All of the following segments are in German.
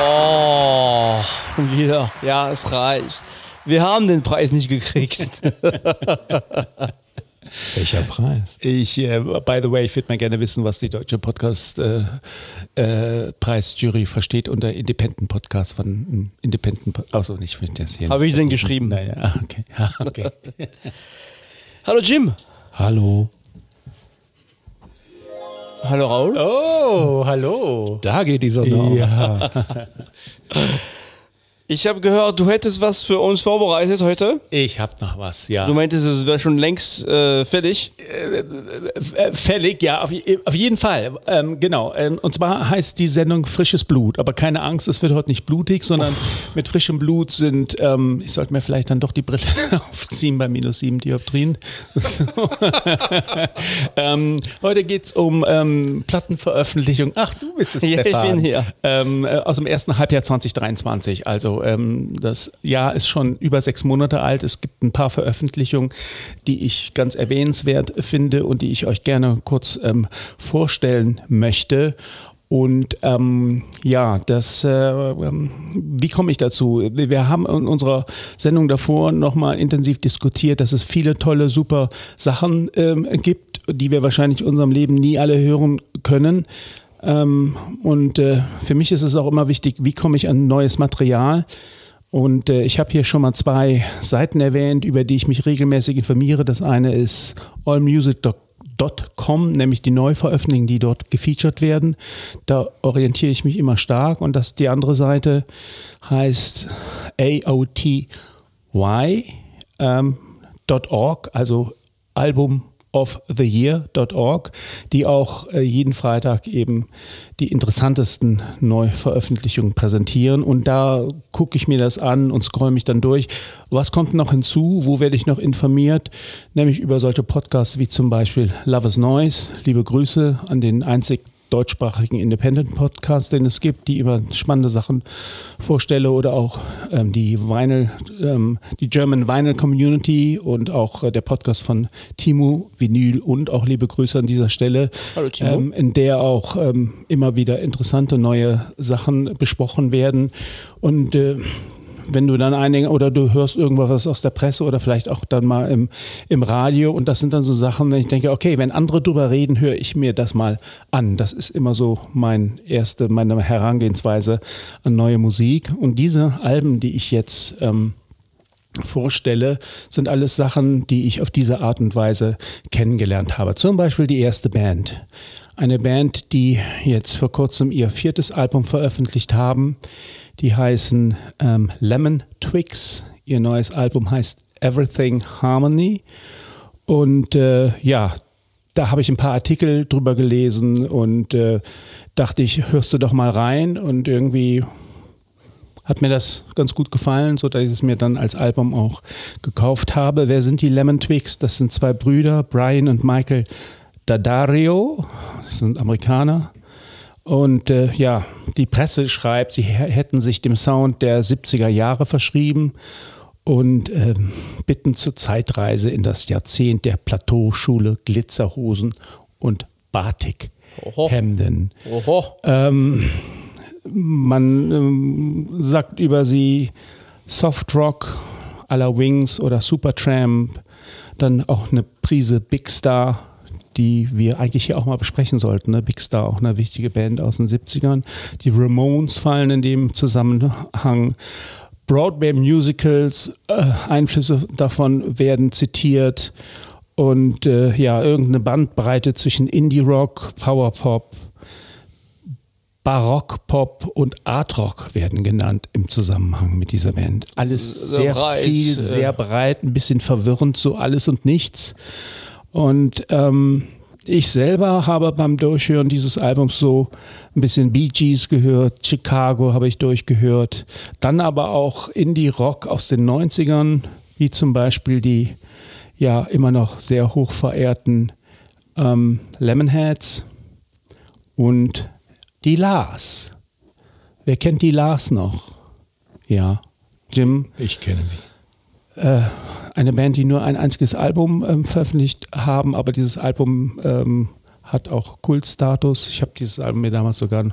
Oh, wieder. Ja, es reicht. Wir haben den Preis nicht gekriegt. Welcher Preis? Ich, äh, by the way, ich würde mal gerne wissen, was die deutsche Podcast-Preisjury äh, äh, versteht unter Independent Podcast von um, Independent. Also nicht für das hier. Habe ich denn geschrieben? Naja, okay. Ja, okay. Hallo Jim. Hallo. Hallo Raul. Oh, hallo. Da geht die Sonne auf. Ich habe gehört, du hättest was für uns vorbereitet heute. Ich habe noch was, ja. Du meintest, es wäre schon längst äh, fertig. Äh, fällig, ja, auf, auf jeden Fall. Ähm, genau. Ähm, und zwar heißt die Sendung Frisches Blut. Aber keine Angst, es wird heute nicht blutig, sondern Uff. mit frischem Blut sind, ähm, ich sollte mir vielleicht dann doch die Brille aufziehen bei minus sieben Dioptrien. So. ähm, heute geht es um ähm, Plattenveröffentlichung. Ach, du bist es, Ja, Stefan. ich bin hier. Ähm, äh, aus dem ersten Halbjahr 2023. Also ähm, das Jahr ist schon über sechs Monate alt. Es gibt ein paar Veröffentlichungen, die ich ganz erwähnenswert finde und die ich euch gerne kurz ähm, vorstellen möchte. Und ähm, ja, das, äh, ähm, wie komme ich dazu? Wir haben in unserer Sendung davor nochmal intensiv diskutiert, dass es viele tolle, super Sachen ähm, gibt, die wir wahrscheinlich in unserem Leben nie alle hören können. Ähm, und äh, für mich ist es auch immer wichtig, wie komme ich an neues Material? Und äh, ich habe hier schon mal zwei Seiten erwähnt, über die ich mich regelmäßig informiere. Das eine ist allmusic.com, nämlich die Neuveröffentlichungen, die dort gefeatured werden. Da orientiere ich mich immer stark. Und das die andere Seite heißt AOTY ähm, also Album of the Year.org, die auch äh, jeden Freitag eben die interessantesten Neuveröffentlichungen präsentieren. Und da gucke ich mir das an und scroll mich dann durch. Was kommt noch hinzu? Wo werde ich noch informiert? Nämlich über solche Podcasts wie zum Beispiel Love is Noise. Liebe Grüße an den einzig deutschsprachigen Independent-Podcast, den es gibt, die über spannende Sachen vorstelle oder auch ähm, die Vinyl, ähm, die German Vinyl Community und auch äh, der Podcast von Timo Vinyl und auch liebe Grüße an dieser Stelle, Hallo, Timo. ähm, in der auch ähm, immer wieder interessante neue Sachen besprochen werden und äh, wenn du dann einige oder du hörst irgendwas aus der Presse oder vielleicht auch dann mal im, im Radio und das sind dann so Sachen, wenn ich denke, okay, wenn andere drüber reden, höre ich mir das mal an. Das ist immer so mein erste, meine Herangehensweise an neue Musik. Und diese Alben, die ich jetzt ähm, vorstelle, sind alles Sachen, die ich auf diese Art und Weise kennengelernt habe. Zum Beispiel die erste Band. Eine Band, die jetzt vor kurzem ihr viertes Album veröffentlicht haben. Die heißen ähm, Lemon Twigs. Ihr neues Album heißt Everything Harmony. Und äh, ja, da habe ich ein paar Artikel drüber gelesen und äh, dachte ich, hörst du doch mal rein. Und irgendwie hat mir das ganz gut gefallen, sodass ich es mir dann als Album auch gekauft habe. Wer sind die Lemon Twigs? Das sind zwei Brüder, Brian und Michael Daddario. Das sind Amerikaner. Und äh, ja, die Presse schreibt, sie hätten sich dem Sound der 70er Jahre verschrieben und äh, bitten zur Zeitreise in das Jahrzehnt der Plateauschule, Glitzerhosen und Batikhemden. Oho. Ähm, man ähm, sagt über sie Softrock à la Wings oder Supertramp, dann auch eine Prise Big Star, die wir eigentlich hier auch mal besprechen sollten. Ne? Big Star, auch eine wichtige Band aus den 70ern. Die Ramones fallen in dem Zusammenhang. Broadway-Musicals, äh, Einflüsse davon werden zitiert. Und äh, ja, irgendeine Bandbreite zwischen Indie-Rock, Power-Pop, Barock-Pop und Art-Rock werden genannt im Zusammenhang mit dieser Band. Alles Sehr sehr, breit, viel, äh. sehr breit, ein bisschen verwirrend, so alles und nichts. Und ähm, ich selber habe beim Durchhören dieses Albums so ein bisschen Bee Gees gehört, Chicago habe ich durchgehört, dann aber auch Indie-Rock aus den 90ern, wie zum Beispiel die ja immer noch sehr hoch verehrten ähm, Lemonheads und die Lars. Wer kennt die Lars noch? Ja, Jim, Ich kenne sie. äh, eine Band, die nur ein einziges Album ähm, veröffentlicht haben, aber dieses Album ähm, hat auch Kultstatus. Ich habe dieses Album mir damals sogar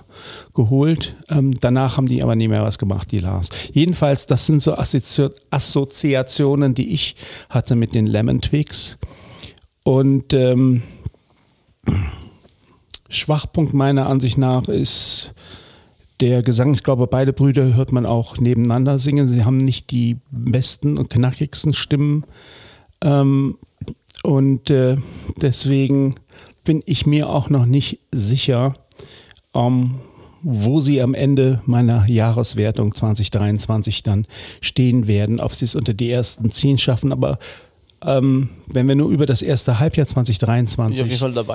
geholt. Ähm, danach haben die aber nie mehr was gemacht, die Lars. Jedenfalls, das sind so Assozi Assoziationen, die ich hatte mit den Lemon Twigs. Und ähm, Schwachpunkt meiner Ansicht nach ist der Gesang. Ich glaube, beide Brüder hört man auch nebeneinander singen. Sie haben nicht die besten und knackigsten Stimmen. Ähm, und äh, deswegen bin ich mir auch noch nicht sicher, ähm, wo sie am Ende meiner Jahreswertung 2023 dann stehen werden, ob sie es unter die ersten zehn schaffen. Aber ähm, wenn wir nur über das erste Halbjahr 2023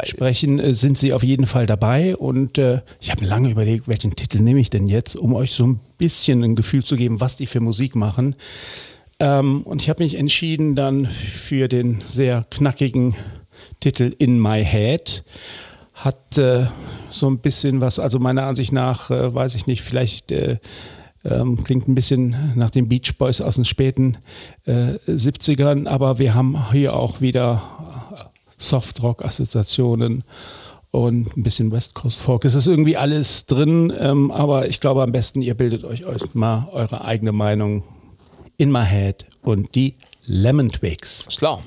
sprechen, äh, sind sie auf jeden Fall dabei. Und äh, ich habe lange überlegt, welchen Titel nehme ich denn jetzt, um euch so ein bisschen ein Gefühl zu geben, was die für Musik machen. Ähm, und ich habe mich entschieden dann für den sehr knackigen Titel In My Head. Hat äh, so ein bisschen was, also meiner Ansicht nach, äh, weiß ich nicht, vielleicht äh, ähm, klingt ein bisschen nach den Beach Boys aus den späten äh, 70ern, aber wir haben hier auch wieder Softrock-Assoziationen und ein bisschen West Coast Folk. Es ist irgendwie alles drin, ähm, aber ich glaube am besten, ihr bildet euch, euch mal eure eigene Meinung in my head und die Lemon Twigs. Ist klar.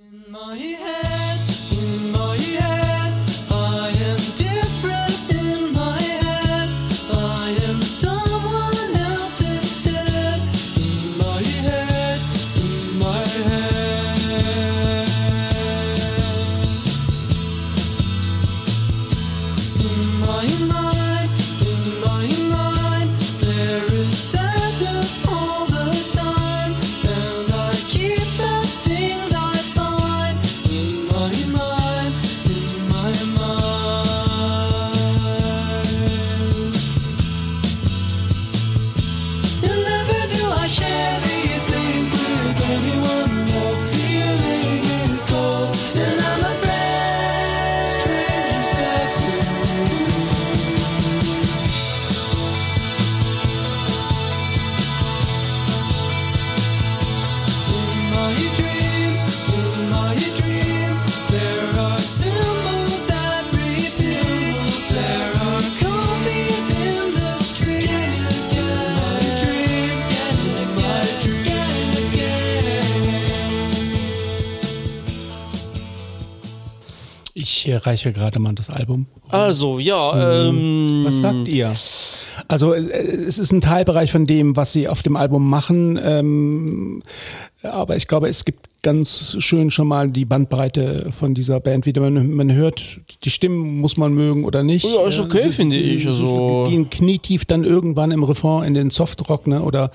In my head, reiche gerade mal das Album. Also, ja. Ähm, Was sagt ihr? Also äh, es ist ein Teilbereich von dem, was sie auf dem Album machen. Ähm, aber ich glaube, es gibt ganz schön schon mal die Bandbreite von dieser Band wieder. Man, man hört, die Stimmen muss man mögen oder nicht. Ja, ist okay, äh, finde ich. Also gehen knietief dann irgendwann im Refrain in den Softrock ne, oder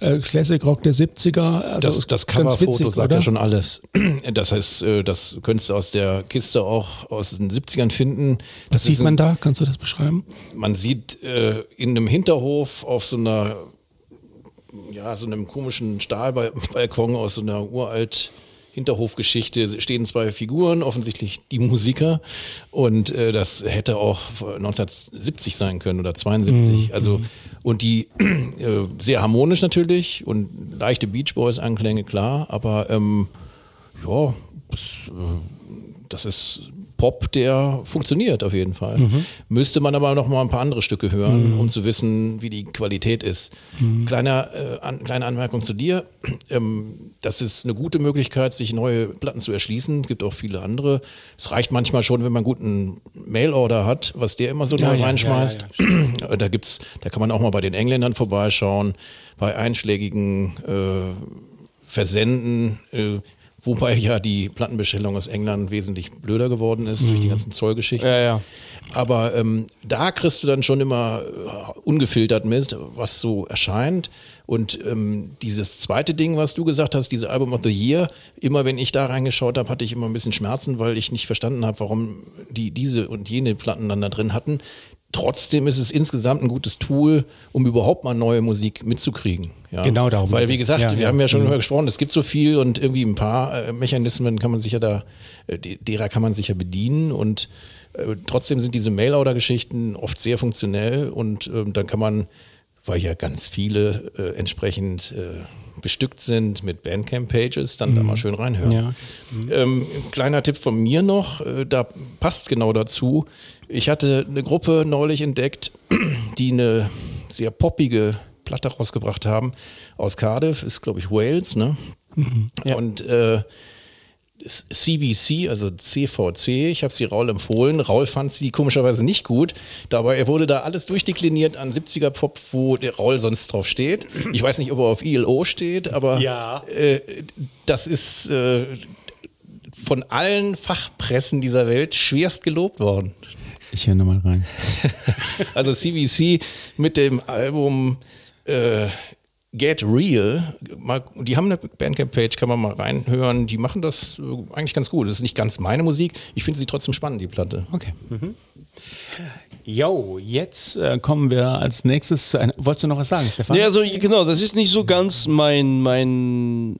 äh, Classic Rock der 70er. Also das das Coverfoto sagt oder? ja schon alles. Das heißt, äh, das könntest du aus der Kiste auch aus den 70ern finden. Was sieht man da? Kannst du das beschreiben? Man sieht äh, in einem Hinterhof auf so einer ja, so einem komischen Stahlbalkon aus so einer uralt Hinterhofgeschichte stehen zwei Figuren, offensichtlich die Musiker. Und äh, das hätte auch 1970 sein können oder 72. Mhm. Also, und die äh, sehr harmonisch natürlich und leichte Beach Boys-Anklänge, klar, aber ähm, ja, das, äh, das ist Pop, der funktioniert auf jeden Fall. Mhm. Müsste man aber noch mal ein paar andere Stücke hören, mhm. um zu wissen, wie die Qualität ist. Mhm. Kleiner, äh, an, kleine Anmerkung zu dir. Ähm, das ist eine gute Möglichkeit, sich neue Platten zu erschließen. Es gibt auch viele andere. Es reicht manchmal schon, wenn man einen guten Mailorder hat, was der immer so ja, neu ja, reinschmeißt. Ja, da gibt's, da kann man auch mal bei den Engländern vorbeischauen, bei einschlägigen äh, Versenden. Äh, Wobei ja die Plattenbestellung aus England wesentlich blöder geworden ist mhm. durch die mhm. ganzen Zollgeschichten. Ja, ja. Aber ähm, da kriegst du dann schon immer äh, ungefiltert mit, was so erscheint. Und ähm, dieses zweite Ding, was du gesagt hast, diese Album of the Year, immer wenn ich da reingeschaut habe, hatte ich immer ein bisschen Schmerzen, weil ich nicht verstanden habe, warum die diese und jene Platten dann da drin hatten. Trotzdem ist es insgesamt ein gutes Tool, um überhaupt mal neue Musik mitzukriegen. Ja. Genau darum. Weil, wie gesagt, ja, wir ja. haben ja schon mhm. darüber gesprochen, es gibt so viel und irgendwie ein paar äh, Mechanismen kann man sich ja da, äh, derer kann man sich ja bedienen und äh, trotzdem sind diese Mail-Order-Geschichten oft sehr funktionell und ähm, dann kann man weil ja ganz viele äh, entsprechend äh, bestückt sind mit Bandcamp-Pages, dann da mal schön reinhören. Ja. Ähm, kleiner Tipp von mir noch, äh, da passt genau dazu. Ich hatte eine Gruppe neulich entdeckt, die eine sehr poppige Platte rausgebracht haben aus Cardiff, ist glaube ich Wales, ne? Ja. Und äh, CVC, also CVC, ich habe sie Raul empfohlen. Raul fand sie komischerweise nicht gut. Dabei wurde da alles durchdekliniert an 70er Pop, wo der Raul sonst drauf steht. Ich weiß nicht, ob er auf ILO steht, aber Ja. äh, das ist äh, von allen Fachpressen dieser Welt schwerst gelobt worden. Ich höre nochmal rein. Also CVC mit dem Album äh, Get Real, mal, die haben eine Bandcamp-Page, kann man mal reinhören. Die machen das äh, eigentlich ganz gut. Das ist nicht ganz meine Musik. Ich finde sie trotzdem spannend, die Platte. Okay. Mhm. Jo, jetzt äh, kommen wir als nächstes zu einer. Wolltest du noch was sagen, Stefan? Ja, also genau, das ist nicht so ganz mein, mein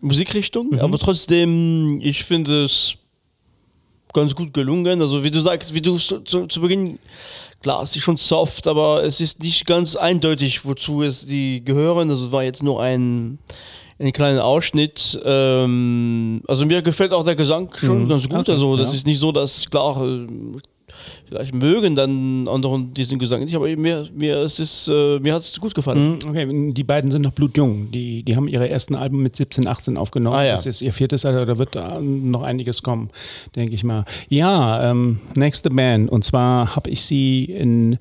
Musikrichtung, aber trotzdem, ich finde es ganz gut gelungen. Also wie du sagst, wie du zu, zu, Beginn, klar, es ist schon soft, aber es ist nicht ganz eindeutig, wozu es die gehören. Also es war jetzt nur ein, ein kleiner Ausschnitt. Ähm, also mir gefällt auch der Gesang schon ganz gut. Okay, also das ja. ist nicht so, dass klar, äh, vielleicht mögen dann anderen diesen Gesang nicht, aber mir, mir, es ist, äh, mir hat es gut gefallen. Mhm, Okay, die beiden sind noch blutjung. Die, die haben ihre ersten Alben mit 17, 18 aufgenommen. Ah, ja. Das ist ihr viertes Alter, da wird da noch einiges kommen, denke ich mal. Ja, ähm, nächste Band. Und zwar habe ich sie in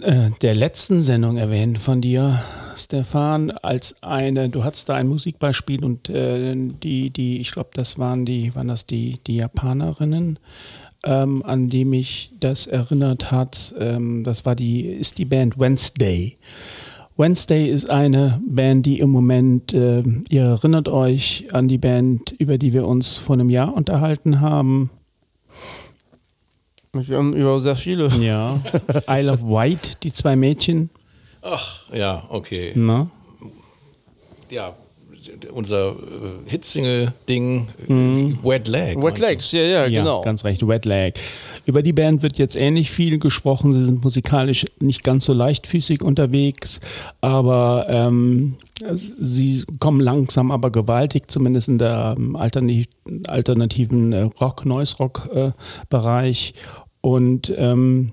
äh, der letzten Sendung erwähnt von dir, Stefan, als eine, du hattest da ein Musikbeispiel und äh, die, die, ich glaube, das waren die, waren das die, die Japanerinnen, ähm, an die mich das erinnert hat. Ähm, das war die, ist die Band Wednesday. Wednesday ist eine Band, die im Moment, äh, ihr erinnert euch an die Band, über die wir uns vor einem Jahr unterhalten haben. Wir haben über sehr viele. Ja. Isle of Wight, die zwei Mädchen. Ach, ja, okay. Na? Ja, unser äh, Hitsingle-Ding, äh, Wet Leg. Wet? Legs, ja, ja, Ja, genau. ganz recht, Wet Leg. Über die Band wird jetzt ähnlich viel gesprochen. Sie sind musikalisch nicht ganz so leichtfüßig unterwegs, aber ähm, sie kommen langsam, aber gewaltig, zumindest in der ähm, alternativ alternativen äh, Rock, Noise-Rock-Bereich. Und ähm,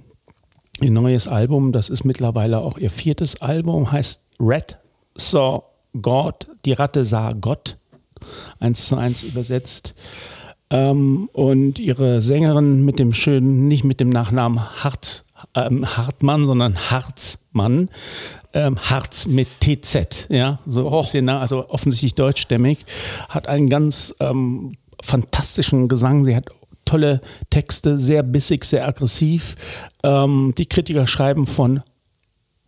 ihr neues Album, das ist mittlerweile auch ihr viertes Album, heißt Red Saw God, die Ratte sah Gott, eins zu eins übersetzt. Ähm, und ihre Sängerin mit dem schönen, nicht mit dem Nachnamen Hart, ähm, Hartmann, sondern Harzmann, ähm, Harz mit TZ, ja, so ein bisschen, also offensichtlich deutschstämmig, hat einen ganz ähm, fantastischen Gesang. Sie hat tolle Texte, sehr bissig, sehr aggressiv. Ähm, die Kritiker schreiben von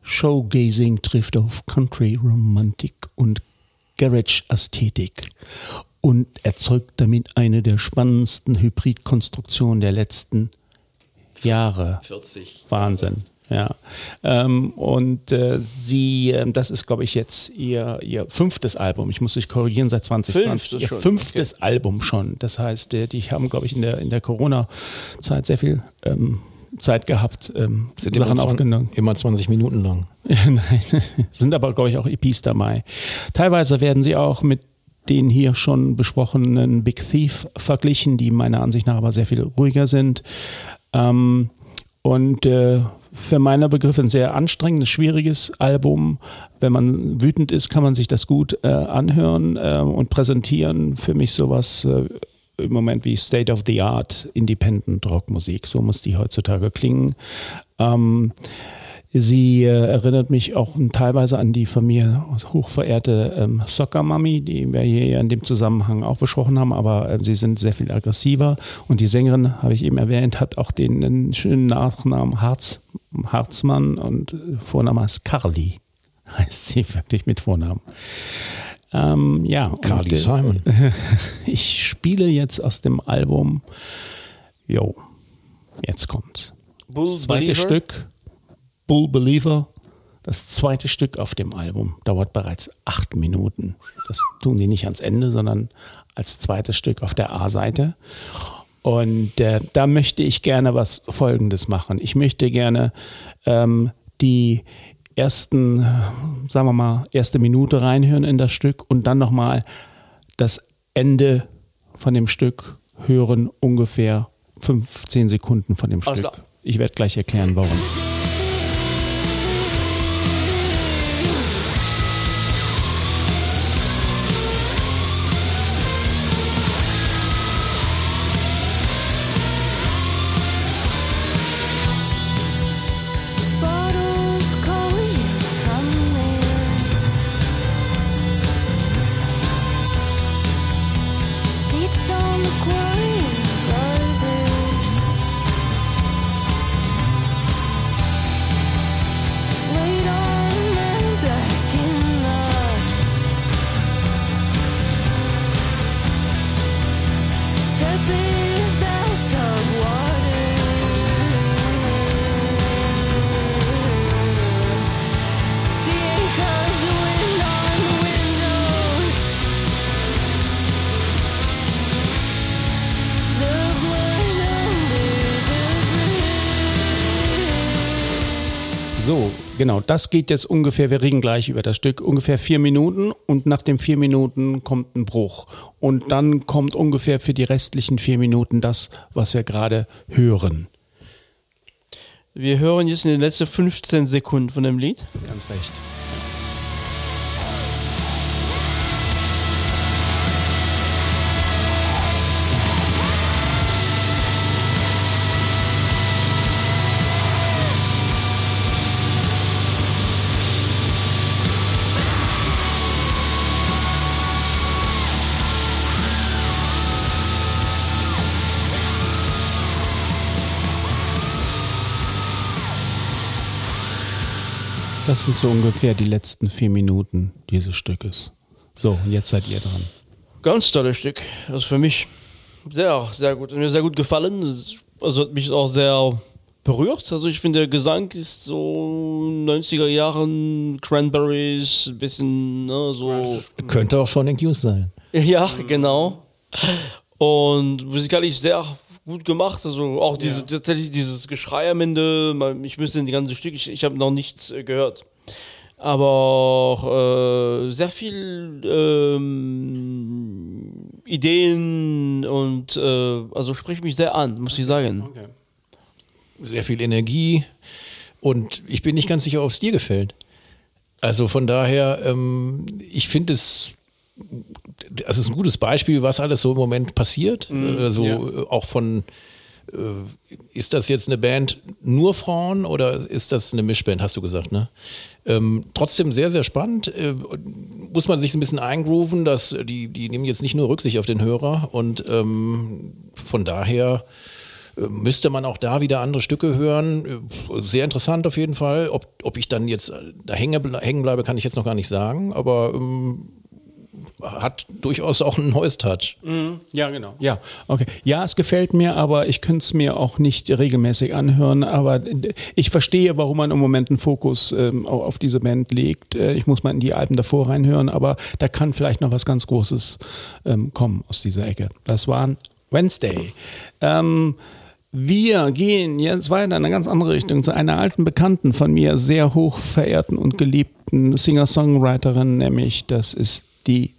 Showgazing trifft auf Country Romantik und Garage Ästhetik und erzeugt damit eine der spannendsten Hybridkonstruktionen der letzten Jahre. 40. Wahnsinn. Ja. Ähm, und äh, sie, ähm, das ist, glaube ich, jetzt ihr, ihr fünftes Album. Ich muss dich korrigieren, seit 2020. Fünftes ihr schon, fünftes Album schon. Das heißt, äh, die haben, glaube ich, in der, in der Corona-Zeit sehr viel ähm, Zeit gehabt, ähm, Sind Sachen immer, aufgenommen. immer 20 Minuten lang. Nein, sind aber, glaube ich, auch EPs dabei. Teilweise werden sie auch mit den hier schon besprochenen Big Thief verglichen, die meiner Ansicht nach aber sehr viel ruhiger sind. Ähm, und äh, für meine Begriffe ein sehr anstrengendes, schwieriges Album. Wenn man wütend ist, kann man sich das gut äh, anhören äh, und präsentieren. Für mich sowas äh, im Moment wie State of the Art Independent Rockmusik. So muss die heutzutage klingen. Ähm, Sie äh, erinnert mich auch teilweise an die von mir hochverehrte ähm, Soccer Mami, die wir hier in dem Zusammenhang auch besprochen haben, aber äh, sie sind sehr viel aggressiver. Und die Sängerin, habe ich eben erwähnt, hat auch den, den schönen Nachnamen Harz, Harzmann und äh, Vorname ist Carly, heißt sie wirklich mit Vornamen. Ähm, ja, Carly und, äh, Simon. ich spiele jetzt aus dem Album, jo, jetzt kommt's. Bull Das zweite Believer? Stück, Bull Believer, das zweite Stück auf dem Album, dauert bereits acht Minuten. Das tun die nicht ans Ende, sondern als zweites Stück auf der A-Seite. Und äh, da möchte ich gerne was Folgendes machen. Ich möchte gerne ähm, die ersten, sagen wir mal, erste Minute reinhören in das Stück und dann nochmal das Ende von dem Stück hören, ungefähr 15 Sekunden von dem Stück. Ich werde gleich erklären, warum. Das geht jetzt ungefähr, wir reden gleich über das Stück, ungefähr vier Minuten und nach den vier Minuten kommt ein Bruch. Und dann kommt ungefähr für die restlichen vier Minuten das, was wir gerade hören. Wir hören jetzt in den letzten 15 Sekunden von dem Lied. Ganz recht. Das sind so ungefähr die letzten vier Minuten dieses Stückes. So, und jetzt seid ihr dran. Ganz tolles Stück. Also für mich sehr, sehr gut. Mir sehr gut gefallen. Also hat mich auch sehr berührt. Also ich finde, der Gesang ist so 90er Jahren Cranberries, ein bisschen ne, so. Das könnte auch Sonic Youth sein. Ja, genau. Und musikalisch sehr gut gemacht. Also auch diese, ja. tatsächlich dieses Geschrei am Ende. Ich müsste die ganze Stück, ich, ich habe noch nichts äh, gehört. Aber auch äh, sehr viel ähm, Ideen und äh, also spricht mich sehr an, muss okay. ich sagen. Okay. Sehr viel Energie und ich bin nicht ganz sicher, ob es dir gefällt. Also von daher, ähm, ich finde es das ist ein gutes Beispiel, was alles so im Moment passiert. Mhm, also ja. auch von äh, ist das jetzt eine Band nur Frauen oder ist das eine Mischband, hast du gesagt, ne? Ähm, trotzdem sehr, sehr spannend. Äh, muss man sich ein bisschen eingrooven, dass die, die nehmen jetzt nicht nur Rücksicht auf den Hörer und ähm, von daher äh, müsste man auch da wieder andere Stücke hören. Äh, sehr interessant auf jeden Fall. Ob, ob ich dann jetzt da hängen bleibe, kann ich jetzt noch gar nicht sagen, aber ähm, hat durchaus auch ein neues Touch. Mhm. Ja, genau. Ja, okay. Ja, es gefällt mir, aber ich könnte es mir auch nicht regelmäßig anhören. Aber ich verstehe, warum man im Moment einen Fokus ähm, auf diese Band legt. Äh, ich muss mal in die Alben davor reinhören, aber da kann vielleicht noch was ganz Großes ähm, kommen aus dieser Ecke. Das waren Wednesday. Ähm, wir gehen jetzt weiter in eine ganz andere Richtung zu einer alten Bekannten von mir, sehr hoch verehrten und geliebten Singer-Songwriterin, nämlich das ist die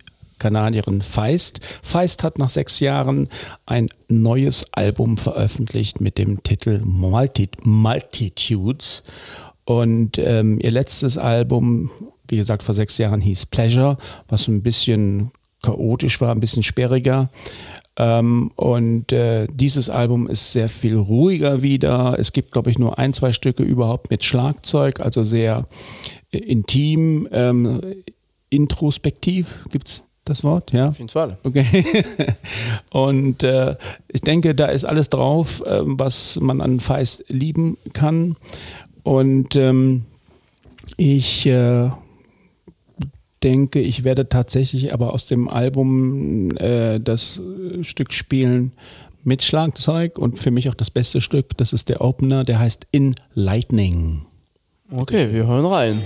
Kanadierin Feist. Feist hat nach sechs Jahren ein neues Album veröffentlicht mit dem Titel Multi Multitudes. Und ähm, ihr letztes Album, wie gesagt, vor sechs Jahren hieß Pleasure, was ein bisschen chaotisch war, ein bisschen sperriger. Ähm, und äh, dieses Album ist sehr viel ruhiger wieder. Es gibt, glaube ich, nur ein, zwei Stücke überhaupt mit Schlagzeug, also sehr äh, intim. Ähm, introspektiv, gibt es das Wort? Ja. Auf jeden Fall. Okay. Und äh, ich denke, da ist alles drauf, äh, was man an Feist lieben kann. Und ähm, ich äh, denke, ich werde tatsächlich aber aus dem Album äh, das Stück spielen mit Schlagzeug und für mich auch das beste Stück. Das ist der Opener, der heißt In Lightning. Okay, wir hören rein.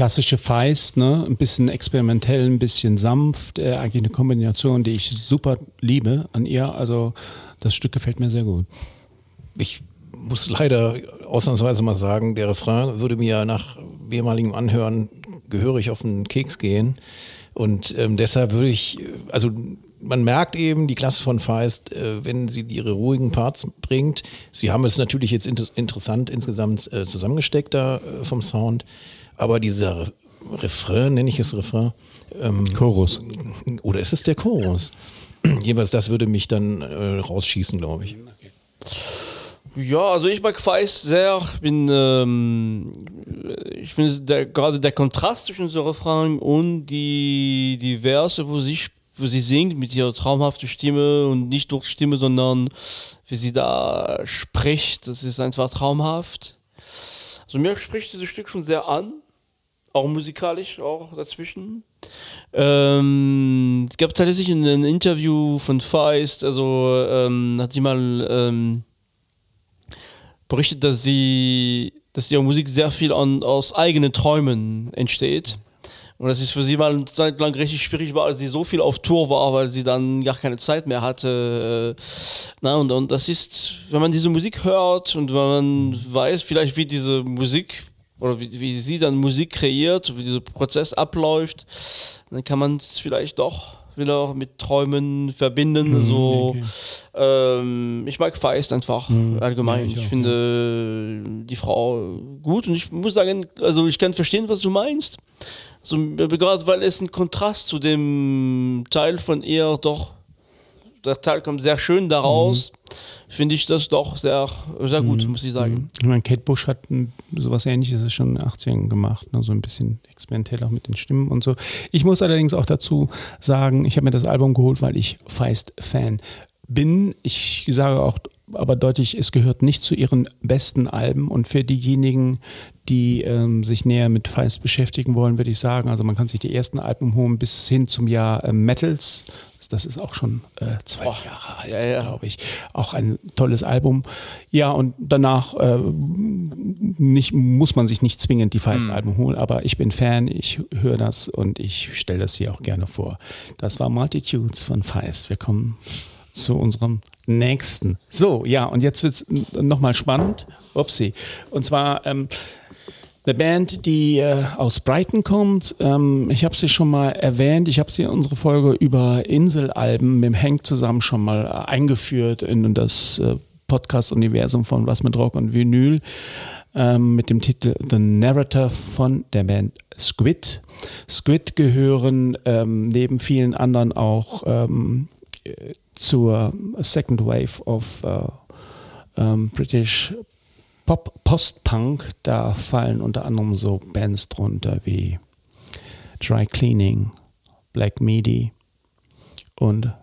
Klassische Feist, ne? ein bisschen experimentell, ein bisschen sanft, äh, eigentlich eine Kombination, die ich super liebe an ihr. Also das Stück gefällt mir sehr gut. Ich muss leider ausnahmsweise mal sagen, der Refrain würde mir nach mehrmaligem Anhören gehörig auf den Keks gehen. Und ähm, deshalb würde ich, also man merkt eben die Klasse von Feist, äh, wenn sie ihre ruhigen Parts bringt. Sie haben es natürlich jetzt inter interessant insgesamt äh, zusammengesteckt da äh, vom Sound. Aber dieser Refrain, nenne ich es Refrain. Ähm, Chorus. Oder ist es der Chorus? Jeweils das würde mich dann äh, rausschießen, glaube ich. Ja, also ich mag Feist sehr. Bin, ähm, ich finde der, gerade der Kontrast zwischen so Refrain und die, die Verse, wo sie, wo sie singt mit ihrer traumhaften Stimme und nicht durch Stimme, sondern wie sie da spricht, das ist einfach traumhaft. Also mir spricht dieses Stück schon sehr an auch musikalisch auch dazwischen. Ähm, es gab tatsächlich ein, ein Interview von Feist, also ähm, hat sie mal ähm, berichtet, dass sie, dass ihre Musik sehr viel an, aus eigenen Träumen entsteht. Und das ist für sie mal eine Zeit lang richtig schwierig war, als sie so viel auf Tour war, weil sie dann gar keine Zeit mehr hatte. Na, und, und das ist, wenn man diese Musik hört und wenn man weiß, vielleicht wie diese Musik oder wie, wie sie dann Musik kreiert, wie dieser Prozess abläuft, dann kann man es vielleicht doch wieder mit Träumen verbinden. Mhm, so, okay. ähm, ich mag Feist einfach mhm, allgemein. Ich, ich finde ja. die Frau gut und ich muss sagen, also ich kann verstehen, was du meinst. So, gerade weil es ein Kontrast zu dem Teil von ihr doch, der Teil kommt sehr schön daraus. Mhm finde ich das doch sehr, sehr gut, mhm. muss ich sagen. Ich meine, Kate Bush hat sowas ähnliches schon in den 80ern gemacht, ne? so ein bisschen experimentell auch mit den Stimmen und so. Ich muss allerdings auch dazu sagen, ich habe mir das Album geholt, weil ich Feist-Fan bin. Ich sage auch aber deutlich, es gehört nicht zu ihren besten Alben. Und für diejenigen, die ähm, sich näher mit Feist beschäftigen wollen, würde ich sagen, also man kann sich die ersten Alben holen bis hin zum Jahr äh, Metals das ist auch schon äh, zwei oh, Jahre alt, ja, ja. glaube ich. Auch ein tolles Album. Ja, und danach äh, nicht, muss man sich nicht zwingend die Feist-Alben mhm. holen, aber ich bin Fan, ich höre das und ich stelle das hier auch gerne vor. Das war Multitudes von Feist. Wir kommen zu unserem nächsten. So, ja, und jetzt wird es nochmal spannend. Upsi. Und zwar ähm, eine Band, die äh, aus Brighton kommt. Ähm, ich habe sie schon mal erwähnt. Ich habe sie in unsere Folge über Inselalben mit dem Hank zusammen schon mal äh, eingeführt in das äh, Podcast-Universum von Was mit Rock und Vinyl ähm, mit dem Titel The Narrator von der Band Squid. Squid gehören ähm, neben vielen anderen auch ähm, zur Second Wave of uh, British Pop, Post-Punk, da fallen unter anderem so Bands drunter wie Dry Cleaning, Black Midi und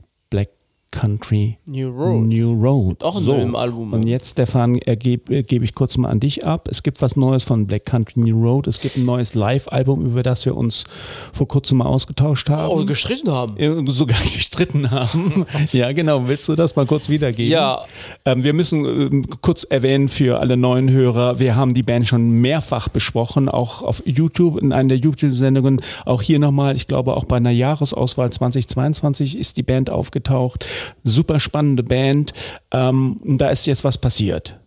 Country New Road. New Road. Auch ein so. Album. Und jetzt, Stefan, äh, gebe geb ich kurz mal an dich ab. Es gibt was Neues von Black Country New Road. Es gibt ein neues Live-Album, über das wir uns vor kurzem mal ausgetauscht haben. Oh, gestritten haben. Sogar gestritten haben. ja, genau. Willst du das mal kurz wiedergeben? Ja. Ähm, wir müssen äh, kurz erwähnen für alle neuen Hörer, wir haben die Band schon mehrfach besprochen, auch auf YouTube, in einer der YouTube-Sendungen. Auch hier nochmal, ich glaube, auch bei einer Jahresauswahl 2022 ist die Band aufgetaucht super spannende Band. Ähm, da ist jetzt was passiert.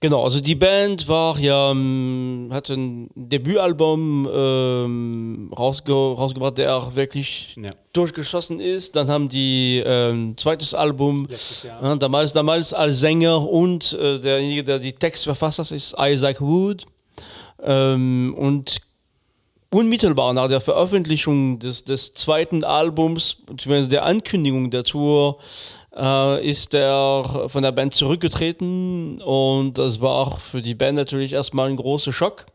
Genau, also die Band war ja, ähm, hat ein Debütalbum ähm, rausge rausgebracht, der auch wirklich Ja. durchgeschossen ist. Dann haben die ähm, zweites Album, ja, damals, damals als Sänger und äh, derjenige, der die Texte verfasst hat, ist Isaac Wood. Ähm, und unmittelbar nach der Veröffentlichung des, des zweiten Albums, beziehungsweise der Ankündigung der Tour, äh, ist er von der Band zurückgetreten und das war auch für die Band natürlich erstmal ein großer Schock.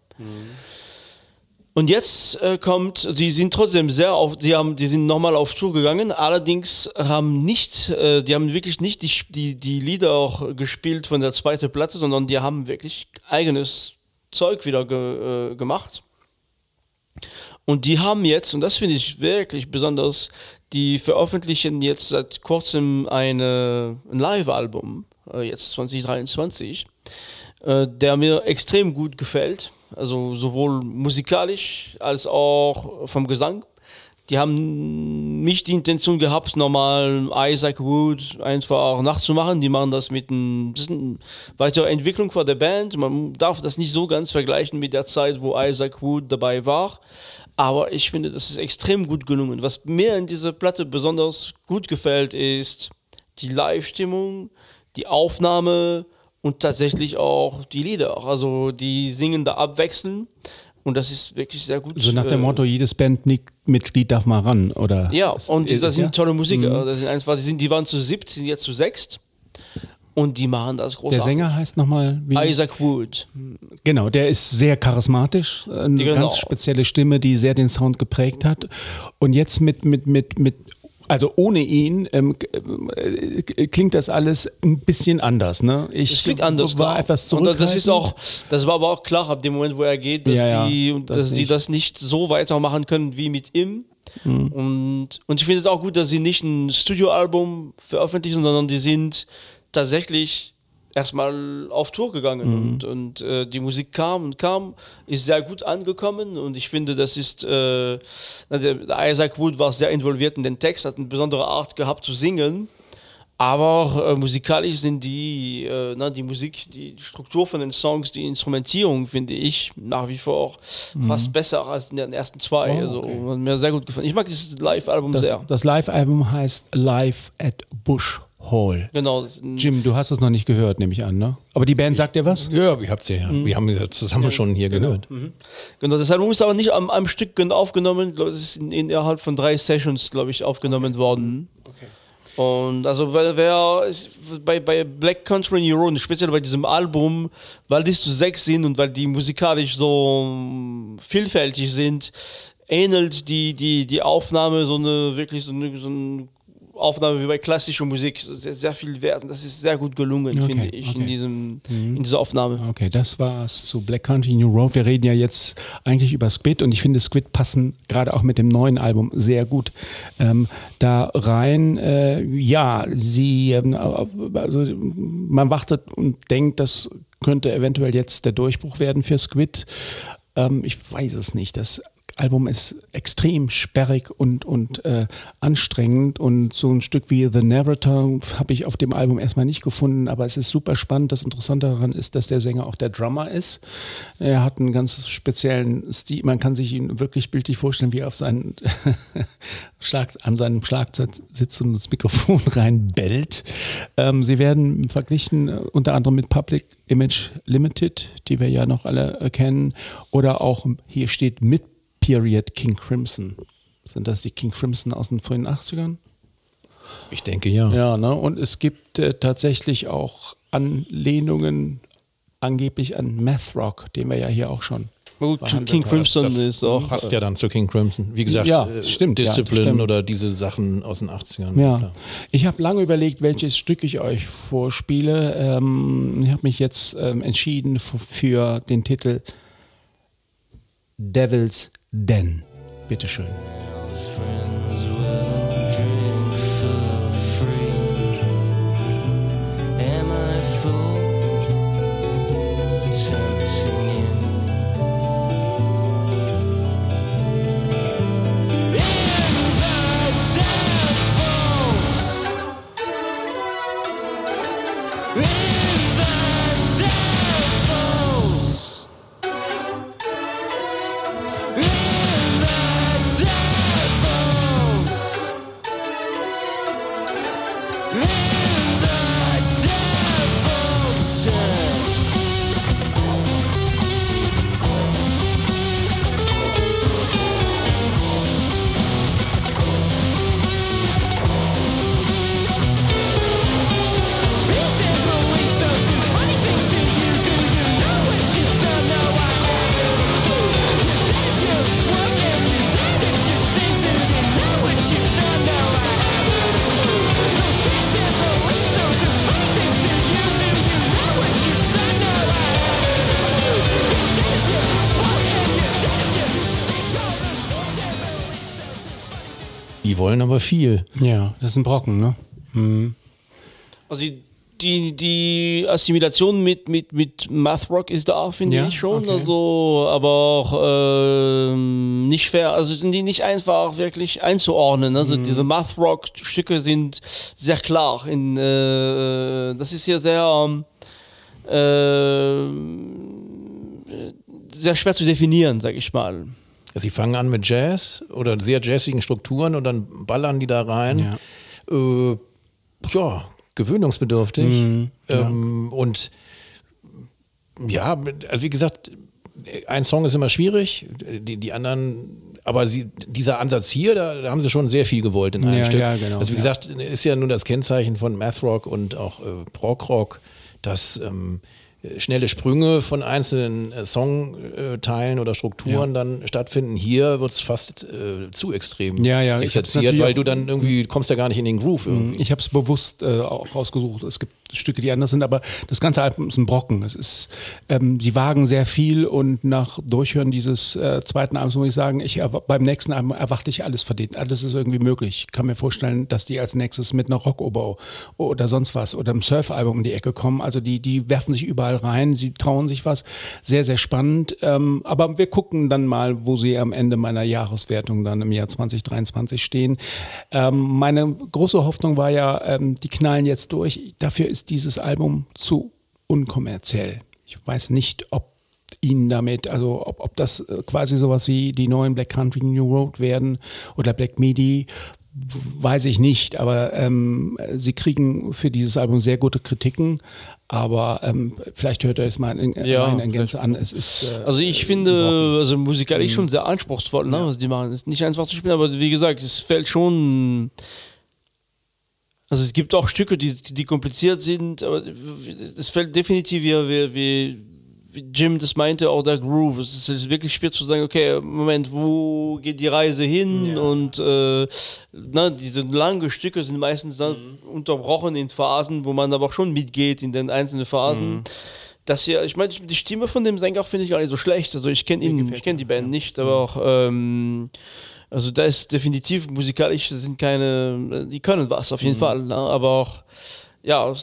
Und jetzt äh, kommt, die sind trotzdem sehr auf, die haben, die sind nochmal auf Tour gegangen, allerdings haben nicht, äh, die haben wirklich nicht die, die, die Lieder auch gespielt von der zweiten Platte, sondern die haben wirklich eigenes Zeug wieder ge, äh, gemacht. Und die haben jetzt, und das finde ich wirklich besonders, die veröffentlichen jetzt seit kurzem eine, ein Live-Album, äh, jetzt 2023, äh, der mir extrem gut gefällt. Also sowohl musikalisch als auch vom Gesang. Die haben nicht die Intention gehabt, normal Isaac Wood einfach nachzumachen. Die machen das mit ein, das ist eine weitere Entwicklung von der Band. Man darf das nicht so ganz vergleichen mit der Zeit, wo Isaac Wood dabei war. Aber ich finde, das ist extrem gut gelungen. Was mir in dieser Platte besonders gut gefällt, ist die Live-Stimmung, die Aufnahme und tatsächlich auch die Lieder. Also die singen da abwechseln und das ist wirklich sehr gut. So nach dem äh, Motto, jedes Bandmitglied darf mal ran, oder? Ja, und das sind ja? tolle Musiker. Das sind einfach, die, sind, die waren zu siebt, sind jetzt zu sechst und die machen das Der großartig. Sänger heißt nochmal wie? Isaac Wood. Genau, der ist sehr charismatisch, eine Genau. ganz spezielle Stimme, die sehr den Sound geprägt hat. Und jetzt mit, mit, mit, mit also ohne ihn ähm, äh, klingt das alles ein bisschen anders. Ne? Ich Es klingt anders. war klar. etwas und das ist auch, das war aber auch klar ab dem Moment, wo er geht, dass, Ja, die, das dass die nicht. das nicht so weitermachen können wie mit ihm. Mhm. Und, und ich finde es auch gut, dass sie nicht ein Studioalbum veröffentlichen, sondern die sind tatsächlich erstmal auf Tour gegangen Mhm. und, und äh, die Musik kam und kam, ist sehr gut angekommen und ich finde, das ist, äh, der, Isaac Wood war sehr involviert in den Text, hat eine besondere Art gehabt zu singen. Aber äh, musikalisch sind die, äh, na, die Musik, die Struktur von den Songs, die Instrumentierung, finde ich nach wie vor fast besser als in den ersten zwei. Mhm. Oh, also okay. hat mir sehr gut gefallen. Ich mag dieses Live-Album sehr. das Live-Album heißt Live at Bush Hall. Genau. Jim, du hast es noch nicht gehört, nehme ich an, ne? Aber die Band sagt dir was? Ja, ihr habt's ja, ja. Mhm. Wir haben ja zusammen schon hier gehört. Genau, das Album ist aber nicht am, am Stück gen- aufgenommen. Ich das ist in, innerhalb von drei Sessions, glaube ich, aufgenommen worden. Und also weil wer ist- bei, bei Black Country in Euro, speziell bei diesem Album, weil die zu sechs sind und weil die musikalisch so mm, vielfältig sind, ähnelt die, die, die Aufnahme so eine wirklich so eine, so eine Aufnahme wie bei klassischer Musik. Sehr, sehr viel wert. Und das ist sehr gut gelungen, Okay, finde ich, in, okay. diesem, in dieser Aufnahme. Okay, das war's zu Black Country New Road. Wir reden ja jetzt eigentlich über Squid und ich finde Squid passen gerade auch mit dem neuen Album sehr gut ähm, da rein. Äh, ja, sie, ähm, also man wartet und denkt, das könnte eventuell jetzt der Durchbruch werden für Squid. Ähm, ich weiß es nicht. Das Album ist extrem sperrig und, und äh, anstrengend und so ein Stück wie The Narrator habe ich auf dem Album erstmal nicht gefunden, aber es ist super spannend. Das Interessante daran ist, dass der Sänger auch der Drummer ist. Er hat einen ganz speziellen Stil. Man kann sich ihn wirklich bildlich vorstellen, wie er auf seinen Schlag, an seinem Schlagzeug sitzt und ins Mikrofon reinbellt. Ähm, sie werden verglichen äh, unter anderem mit Public Image Limited, die wir ja noch alle äh, kennen, oder auch hier steht mit Period King Crimson. Sind das die King Crimson aus den frühen 80ern? Ich denke ja. Ja, ne? und es gibt äh, tatsächlich auch Anlehnungen angeblich an Math Rock, den wir ja hier auch schon. Gut, King. Crimson das ist auch. passt ja dann zu King Crimson. Wie gesagt, Ja, äh, stimmt, ja, Discipline stimmt. oder diese Sachen aus den 80ern. Ja, klar. ich habe lange überlegt, welches Stück ich euch vorspiele. Ähm, ich habe mich jetzt ähm, entschieden für den Titel Devil's Den. Bitteschön. Aber viel. Ja, das ist ein Brocken, ne? Mhm. Also die, die, die Assimilation mit, mit, mit Math Rock ist da, finde Ja, ich schon. okay. Also, aber auch ähm, nicht fair, also die nicht einfach wirklich einzuordnen. Also Mhm. diese Math Rock Stücke sind sehr klar. In, äh, das ist hier sehr ähm, äh, sehr schwer zu definieren, sag ich mal. Sie fangen an mit Jazz oder sehr jazzigen Strukturen und dann ballern die da rein. Ja. Äh, ja, gewöhnungsbedürftig. Mhm, ähm, Und ja, also wie gesagt, ein Song ist immer schwierig, die, die anderen, aber sie, dieser Ansatz hier, da, da haben sie schon sehr viel gewollt in einem Ja, Stück. ja, genau, also wie ja. gesagt, ist ja nun das Kennzeichen von Math Rock und auch äh, Prog Rock, dass ähm, schnelle Sprünge von einzelnen äh, Songteilen oder Strukturen dann stattfinden. Hier wird es fast äh, zu extrem Ja, ja, exerziert, weil du dann irgendwie kommst ja gar nicht in den Groove. Irgendwie. Ich habe es bewusst äh, auch rausgesucht. Es gibt Stücke, die anders sind, aber das ganze Album ist ein Brocken. Es ist, ähm, sie wagen sehr viel und nach Durchhören dieses äh, zweiten Albums muss ich sagen, ich beim nächsten Album erwarte ich alles verdient. Alles ist irgendwie möglich. Ich kann mir vorstellen, dass die als nächstes mit einer Rock-Oboe oder sonst was oder einem Surf-Album um die Ecke kommen. Also die, die werfen sich überall rein, sie trauen sich was. Sehr, sehr spannend. Ähm, aber wir gucken dann mal, wo sie am Ende meiner Jahreswertung dann im Jahr 2023 stehen. Ähm, meine große Hoffnung war ja, ähm, die knallen jetzt durch. Dafür ist dieses Album zu unkommerziell. Ich weiß nicht, ob ihnen damit, also ob, ob das äh, quasi sowas wie die neuen Black Country New Road werden oder Black Midi, weiß ich nicht, aber ähm, sie kriegen für dieses Album sehr gute Kritiken, aber ähm, vielleicht hört ihr es mal in, Ja, in, in Gänze an. Es ist, äh, Also ich finde, also Mhm. musikalisch schon sehr anspruchsvoll, ne, was die machen. Ist nicht einfach zu spielen, aber wie gesagt, es fällt schon. Also es gibt auch Stücke, die, die kompliziert sind, aber es fällt definitiv wie, wie, Jim das meinte, auch der Groove. Es ist wirklich schwer zu sagen, okay, Moment, wo geht die Reise hin? Und äh, na, diese langen Stücke sind meistens dann unterbrochen in Phasen, wo man aber auch schon mitgeht in den einzelnen Phasen. Das hier, ich meine, die Stimme von dem Sänger finde ich gar nicht so schlecht. Also ich kenne ihn, ich kenne die Band nicht, aber auch ähm, also da ist definitiv musikalisch sind keine, die können was auf jeden Fall, ne? aber auch ja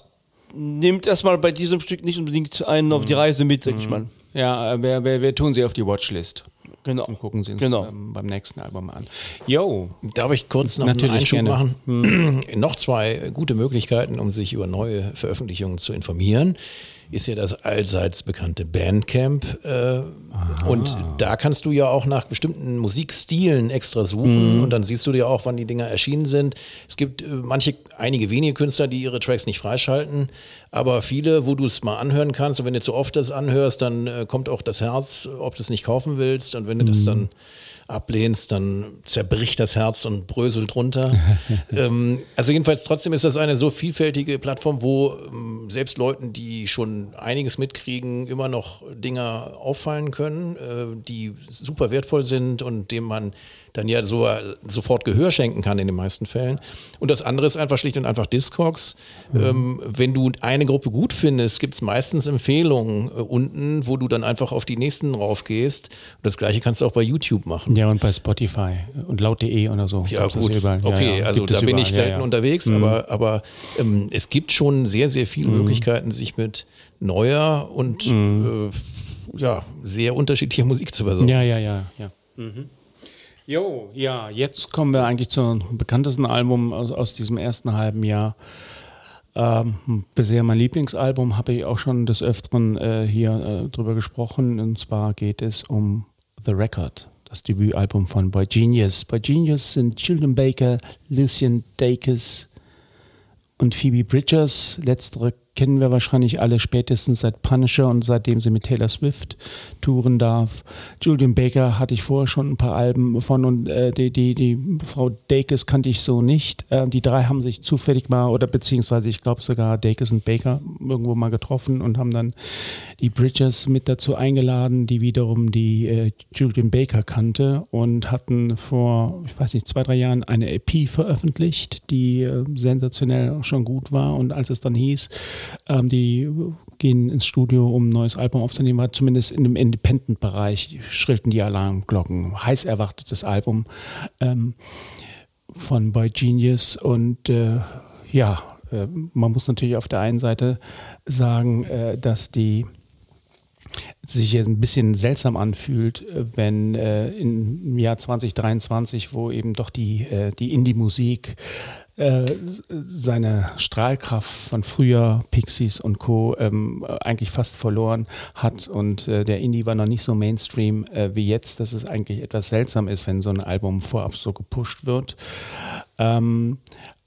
nimmt erstmal bei diesem Stück nicht unbedingt einen auf die Reise mit, sag ich mal. ja, äh, wir, wir, wir tun sie auf die Watchlist Genau. und gucken sie uns Genau. ähm, beim nächsten Album an. Yo, Darf ich kurz noch Natürlich, einen Einschub gerne. machen? noch zwei gute Möglichkeiten, um sich über neue Veröffentlichungen zu informieren. Ist ja das allseits bekannte Bandcamp. Äh, und da kannst du ja auch nach bestimmten Musikstilen extra suchen und dann siehst du dir auch, wann die Dinger erschienen sind. Es gibt äh, manche, einige wenige Künstler, die ihre Tracks nicht freischalten, aber viele, wo du es mal anhören kannst und wenn du zu oft das anhörst, dann äh, kommt auch das Herz, ob du es nicht kaufen willst und wenn du das dann ablehnst, dann zerbricht das Herz und bröselt runter. ähm, also jedenfalls trotzdem ist das eine so vielfältige Plattform, wo ähm, selbst Leuten, die schon einiges mitkriegen, immer noch Dinger auffallen können, äh, die super wertvoll sind und dem man dann ja so, sofort Gehör schenken kann in den meisten Fällen. Und das andere ist einfach schlicht und einfach Discogs. Ähm, wenn du eine Gruppe gut findest, gibt es meistens Empfehlungen äh, unten, wo du dann einfach auf die nächsten raufgehst. Und das gleiche kannst du auch bei YouTube machen. ja und bei Spotify und laut.de oder so. Ja, gut. Ja, okay, ja, also da bin ich überall, selten ja, Mhm. ja. unterwegs, aber, aber ähm, es gibt schon sehr, sehr viele Möglichkeiten, sich mit neuer und Mhm. äh, ja, sehr unterschiedlicher Musik zu versorgen. Ja, ja, ja, ja. Mhm. Jo, ja, jetzt kommen wir eigentlich zum bekanntesten Album aus, aus diesem ersten halben Jahr. Ähm, bisher mein Lieblingsalbum, habe ich auch schon des Öfteren äh, hier äh, drüber gesprochen. Und zwar geht es um The Record, das Debütalbum von Boy Genius. Boy Genius sind Children Baker, Lucian Dacus und Phoebe Bridgers. Letztere kennen wir wahrscheinlich alle spätestens seit Punisher und seitdem sie mit Taylor Swift touren darf. Julian Baker hatte ich vorher schon ein paar Alben von und äh, die, die, die Frau Dacus kannte ich so nicht. Äh, die drei haben sich zufällig mal oder beziehungsweise ich glaube sogar Dacus und Baker irgendwo mal getroffen und haben dann die Bridgers mit dazu eingeladen, die wiederum die äh, Julian Baker kannte und hatten vor, ich weiß nicht, zwei, drei Jahren eine EP veröffentlicht, die äh, sensationell schon gut war. Und als es dann hieß, ähm, die gehen ins Studio, um ein neues Album aufzunehmen, war zumindest in dem Independent-Bereich schrillten die Alarmglocken. Heiß erwartetes Album. Ähm, von Boy Genius und äh, ja, äh, man muss natürlich auf der einen Seite sagen, äh, dass die sich ein bisschen seltsam anfühlt, äh, wenn äh, im Jahr 2023, wo eben doch die, äh, die Indie-Musik äh, seine Strahlkraft von früher, Pixies und Co. Ähm, eigentlich fast verloren hat und äh, der Indie war noch nicht so Mainstream äh, wie jetzt, dass es eigentlich etwas seltsam ist, wenn so ein Album vorab so gepusht wird. Ähm,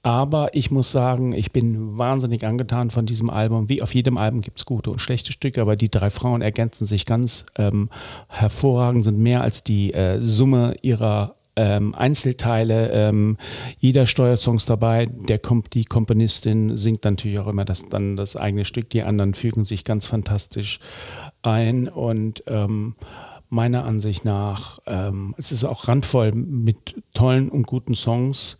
aber ich muss sagen, ich bin wahnsinnig angetan von diesem Album. Wie auf jedem Album gibt es gute und schlechte Stücke, aber die drei Frauen ergänzen sich ganz ähm, hervorragend, sind mehr als die äh, Summe ihrer ähm, Einzelteile. Ähm, jeder steuert Songs dabei. Der Komp die Komponistin singt natürlich auch immer das, dann das eigene Stück. Die anderen fügen sich ganz fantastisch ein und ähm, meiner Ansicht nach, ähm, es ist auch randvoll mit tollen und guten Songs.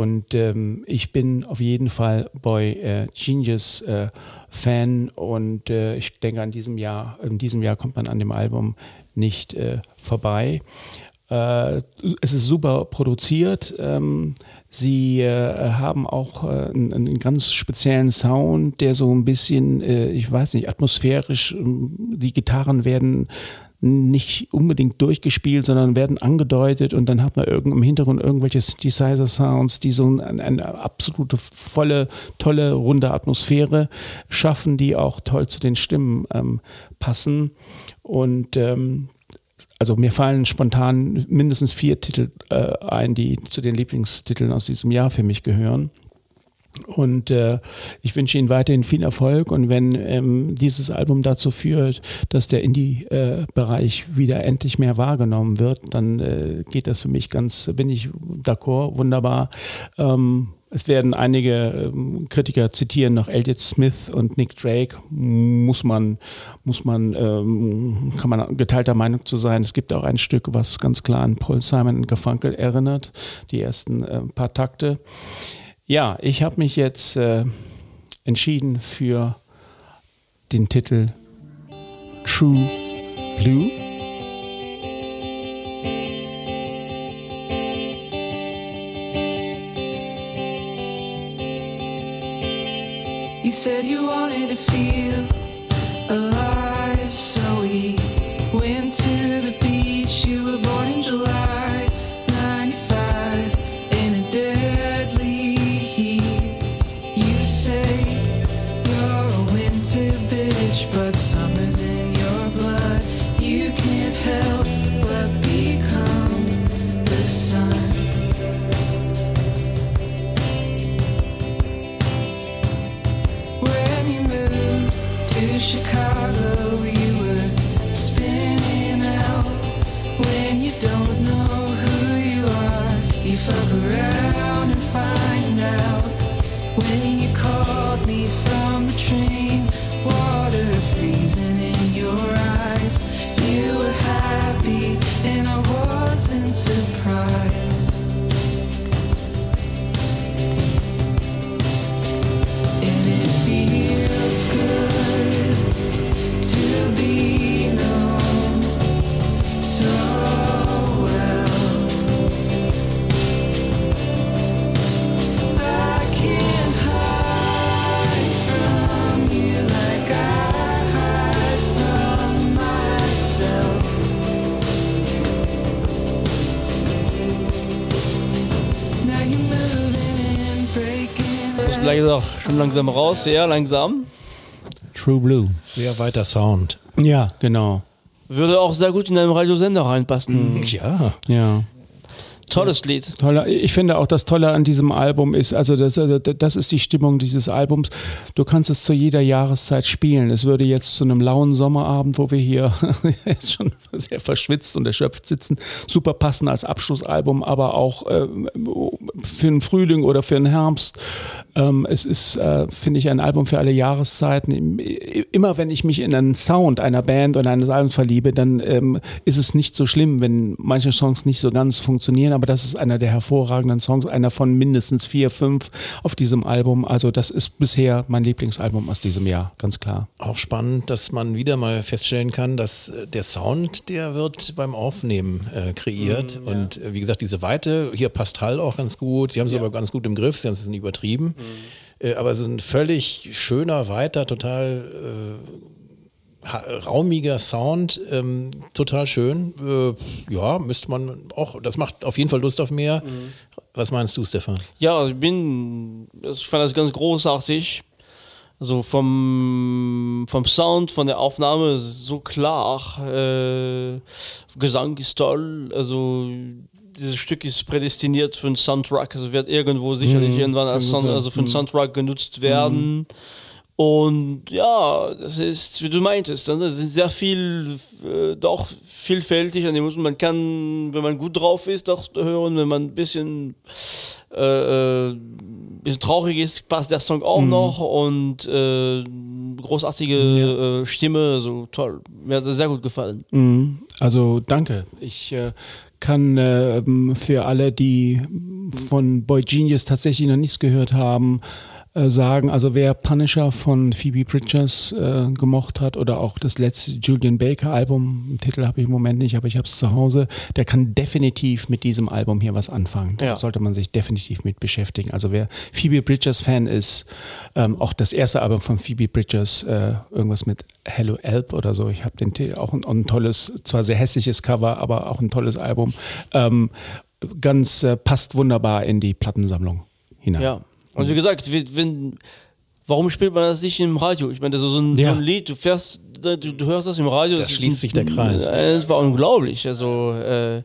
Und ähm, ich bin auf jeden Fall Boy äh, Genius äh, Fan und äh, ich denke, an diesem Jahr, in diesem Jahr kommt man an dem Album nicht äh, vorbei. Äh, es ist super produziert. Ähm, sie äh, haben auch einen, einen ganz speziellen Sound, der so ein bisschen, ich weiß nicht, atmosphärisch, ähm, die Gitarren werden nicht unbedingt durchgespielt, sondern werden angedeutet und dann hat man irgend im Hintergrund irgendwelche Synthesizer-Sounds, die so eine, eine absolute volle, tolle, runde Atmosphäre schaffen, die auch toll zu den Stimmen ähm, passen. Und ähm, also mir fallen spontan mindestens vier Titel äh, ein, die zu den Lieblingstiteln aus diesem Jahr für mich gehören. Und äh, ich wünsche Ihnen weiterhin viel Erfolg. Und wenn ähm, dieses Album dazu führt, dass der Indie-Bereich äh, wieder endlich mehr wahrgenommen wird, dann äh, geht das für mich ganz, bin ich d'accord, wunderbar. Ähm, es werden einige ähm, Kritiker zitieren noch Elliot Smith und Nick Drake. Muss man, muss man, ähm, kann man geteilter Meinung zu sein. Es gibt auch ein Stück, was ganz klar an Paul Simon und Garfunkel erinnert, die ersten äh, paar Takte. Ja, ich habe mich jetzt äh, entschieden für den Titel True Blue. You said you wanted to feel alive, so we went to langsam raus, sehr langsam. True Blue. Sehr weiter Sound. Ja, genau. Würde auch sehr gut in einem Radiosender reinpassen. Ja. Ja. Tolles Lied. Toller. Ich finde auch das Tolle an diesem Album ist, also das, äh, das ist die Stimmung dieses Albums. Du kannst es zu jeder Jahreszeit spielen. Es würde jetzt zu einem lauen Sommerabend, wo wir hier jetzt schon sehr verschwitzt und erschöpft sitzen, super passen als Abschlussalbum, aber auch ähm, für den Frühling oder für den Herbst. Ähm, es ist, äh, finde ich, ein Album für alle Jahreszeiten. Immer wenn ich mich in einen Sound einer Band oder eines Albums verliebe, dann ähm, ist es nicht so schlimm, wenn manche Songs nicht so ganz funktionieren, aber das ist einer der hervorragenden Songs, einer von mindestens vier, fünf auf diesem Album. Also das ist bisher mein Lieblingsalbum aus diesem Jahr, ganz klar. Auch spannend, dass man wieder mal feststellen kann, dass äh, der Sound, der wird beim Aufnehmen äh, kreiert. Und äh, wie gesagt, diese Weite, hier passt Hall auch ganz gut. Sie haben es aber ganz gut im Griff, sie haben es nicht übertrieben. Äh, aber so ein völlig schöner, weiter, total äh, raumiger Sound, ähm, total schön. Äh, ja, müsste man auch, das macht auf jeden Fall Lust auf mehr. Was meinst du, Stefan? Ja, also ich bin, ich fand das ganz großartig. Also vom, vom Sound, von der Aufnahme so klar. Äh, Gesang ist toll. Also dieses Stück ist prädestiniert für einen Soundtrack. Also wird irgendwo sicherlich irgendwann als Sound, also für einen Soundtrack genutzt werden. Und ja, das ist, wie du meintest, ne, das ist sehr viel, äh, doch vielfältig an dem muss man kann, wenn man gut drauf ist, doch hören, wenn man ein bisschen, äh, äh, bisschen traurig ist, passt der Song auch noch und äh, großartige äh, Stimme, so toll. Mir hat das sehr gut gefallen. Mhm. Also danke. Ich äh, kann äh, für alle, die von Boy Genius tatsächlich noch nichts gehört haben, äh, sagen, also wer Punisher von Phoebe Bridgers äh, gemocht hat oder auch das letzte Julian Baker Album, den Titel habe ich im Moment nicht, aber ich habe es zu Hause, der kann definitiv mit diesem Album hier was anfangen. Da Ja. sollte man sich definitiv mit beschäftigen. Also wer Phoebe Bridgers Fan ist, ähm, auch das erste Album von Phoebe Bridgers, äh, irgendwas mit Hello Elp oder so, ich habe den Titel auch ein, auch ein tolles, zwar sehr hässliches Cover, aber auch ein tolles Album. Ähm, ganz äh, passt wunderbar in die Plattensammlung hinein. Ja. Und wie gesagt, wenn, warum spielt man das nicht im Radio? Ich meine, das ist so ein, Ja. so ein Lied, du fährst, du, du hörst das im Radio. Da schließt sich der Kreis. Das war unglaublich. Also, äh,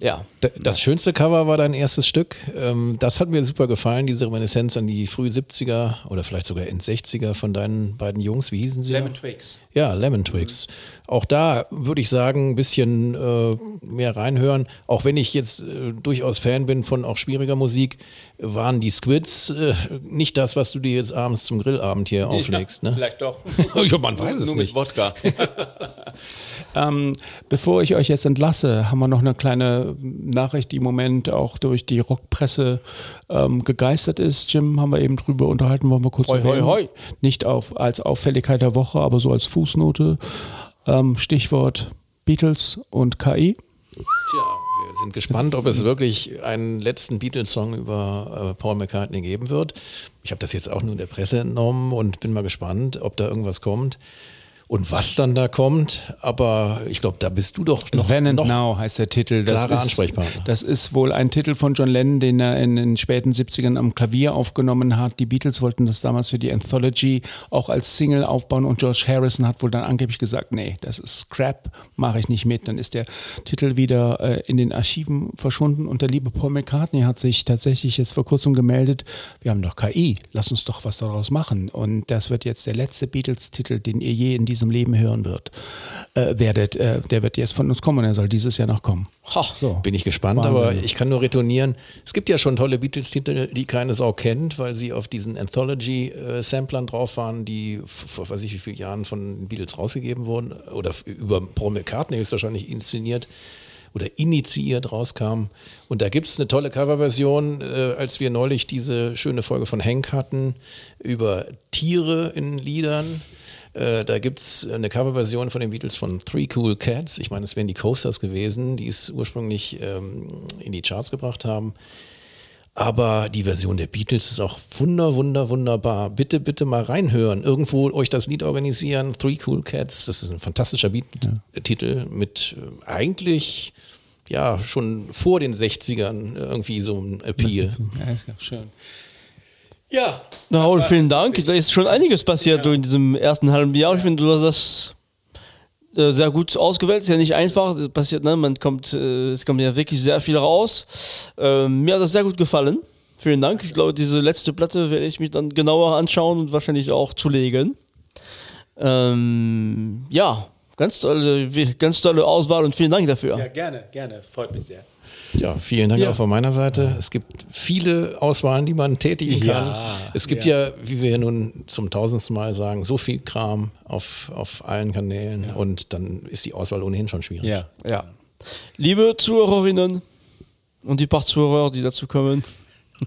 ja. Das schönste Cover war dein erstes Stück. Ähm, Das hat mir super gefallen, diese Reminiszenz an die früh 70er oder vielleicht sogar in 60er von deinen beiden Jungs. Wie hießen sie? Twigs. Ja, Lemon Twigs. Auch da würde ich sagen, ein bisschen äh, mehr reinhören. Auch wenn ich jetzt äh, durchaus Fan bin von auch schwieriger Musik, waren die Squids äh, nicht das, was du dir jetzt abends zum Grillabend hier auflegst. Ne? Vielleicht doch. ja, man weiß es Nur nicht. Mit Wodka. ähm, bevor ich euch jetzt entlasse, haben wir noch eine kleine Nachricht, die im Moment auch durch die Rockpresse ähm, gegeistert ist. Jim, haben wir eben drüber unterhalten, wollen wir kurz Hoi, hoi, erwähnen. hoi. Nicht auf, als Auffälligkeit der Woche, aber so als Fußnote. Ähm, Stichwort Beatles und KI. Tja, wir sind gespannt, ob es wirklich einen letzten Beatles-Song über äh, Paul McCartney geben wird. Ich habe das jetzt auch nur in der Presse entnommen und bin mal gespannt, ob da irgendwas kommt und was dann da kommt. Aber ich glaube, da bist du doch noch, Then and noch Now heißt der Titel. Das ist, Ansprechpartner. Das ist wohl ein Titel von John Lennon, den er in den späten 70ern am Klavier aufgenommen hat. Die Beatles wollten das damals für die Anthology auch als Single aufbauen und George Harrison hat wohl dann angeblich gesagt, nee, das ist Crap, mache ich nicht mit. Dann ist der Titel wieder äh, in den Archiven verschwunden und der liebe Paul McCartney hat sich tatsächlich jetzt vor kurzem gemeldet, wir haben doch KI, lass uns doch was daraus machen. Und das wird jetzt der letzte Beatles-Titel, den ihr je in diesem Leben hören wird, äh, werdet. Äh, der wird jetzt von uns kommen und er soll dieses Jahr noch kommen. Ha. So. Bin ich gespannt, Wahnsinn. aber ich kann nur retournieren. Es gibt ja schon tolle Beatles-Titel, die keine Sau kennt, weil sie auf diesen Anthology-Samplern drauf waren, die vor weiß ich wie vielen Jahren von den Beatles rausgegeben wurden oder über Paul McCartney höchstwahrscheinlich inszeniert oder initiiert rauskamen. Und da gibt es eine tolle Coverversion, äh, als wir neulich diese schöne Folge von Hank hatten über Tiere in Liedern. Äh, da gibt es eine Coverversion von den Beatles von Three Cool Cats. Ich meine, es wären die Coasters gewesen, die es ursprünglich ähm, in die Charts gebracht haben. Aber die Version der Beatles ist auch wunder, wunder, wunderbar. Bitte, bitte mal reinhören. Irgendwo euch das Lied organisieren. Three Cool Cats. Das ist ein fantastischer Beat-Titel mit äh, eigentlich ja schon vor den 60ern irgendwie so ein Appeal. Ja, ist ganz schön. Ja, Na, Raul, vielen Dank. Da ist schon einiges passiert in diesem ersten halben Jahr. Ich finde, du hast das äh, sehr gut ausgewählt. Ist ja nicht einfach. Es passiert, ne? Man kommt, äh, es kommt ja wirklich sehr viel raus. Ähm, mir hat das sehr gut gefallen. Vielen Dank. Ich glaube, diese letzte Platte werde ich mir dann genauer anschauen und wahrscheinlich auch zulegen. Ähm, ja, ganz tolle, ganz tolle Auswahl und vielen Dank dafür. ja, gerne, gerne. Freut mich sehr. Ja, vielen Dank Ja. auch von meiner Seite. Es gibt viele Auswahlen, die man tätigen kann. Ja, es gibt ja. wie wir nun zum tausendsten Mal sagen, so viel Kram auf, auf allen Kanälen und dann ist die Auswahl ohnehin schon schwierig. Ja. Ja. Liebe Zuhörerinnen, und die paar Zuhörer, die dazu kommen.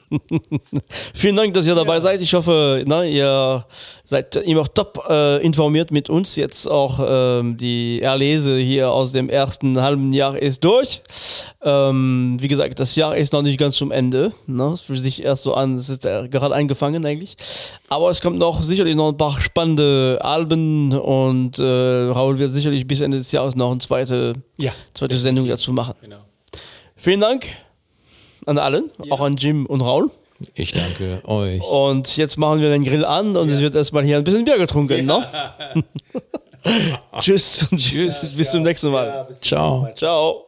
Vielen Dank, dass ihr dabei seid. Ich hoffe, na, ihr seid immer top äh, informiert mit uns. Jetzt auch ähm, die Erlese hier aus dem ersten halben Jahr ist durch. Ähm, wie gesagt, das Jahr ist noch nicht ganz zum Ende. Ne? Es fühlt sich erst so an, es ist äh, gerade eingefangen eigentlich. Aber es kommt noch sicherlich noch ein paar spannende Alben und äh, Raul wird sicherlich bis Ende des Jahres noch eine zweite, Ja, zweite Sendung dazu machen. Genau. Vielen Dank an allen, auch an Jim und Raul. Ich danke euch. Und jetzt machen wir den Grill an und es wird erstmal hier ein bisschen Bier getrunken. Ne? Tschüss und tschüss. Bis zum nächsten Mal. Ciao. Ciao.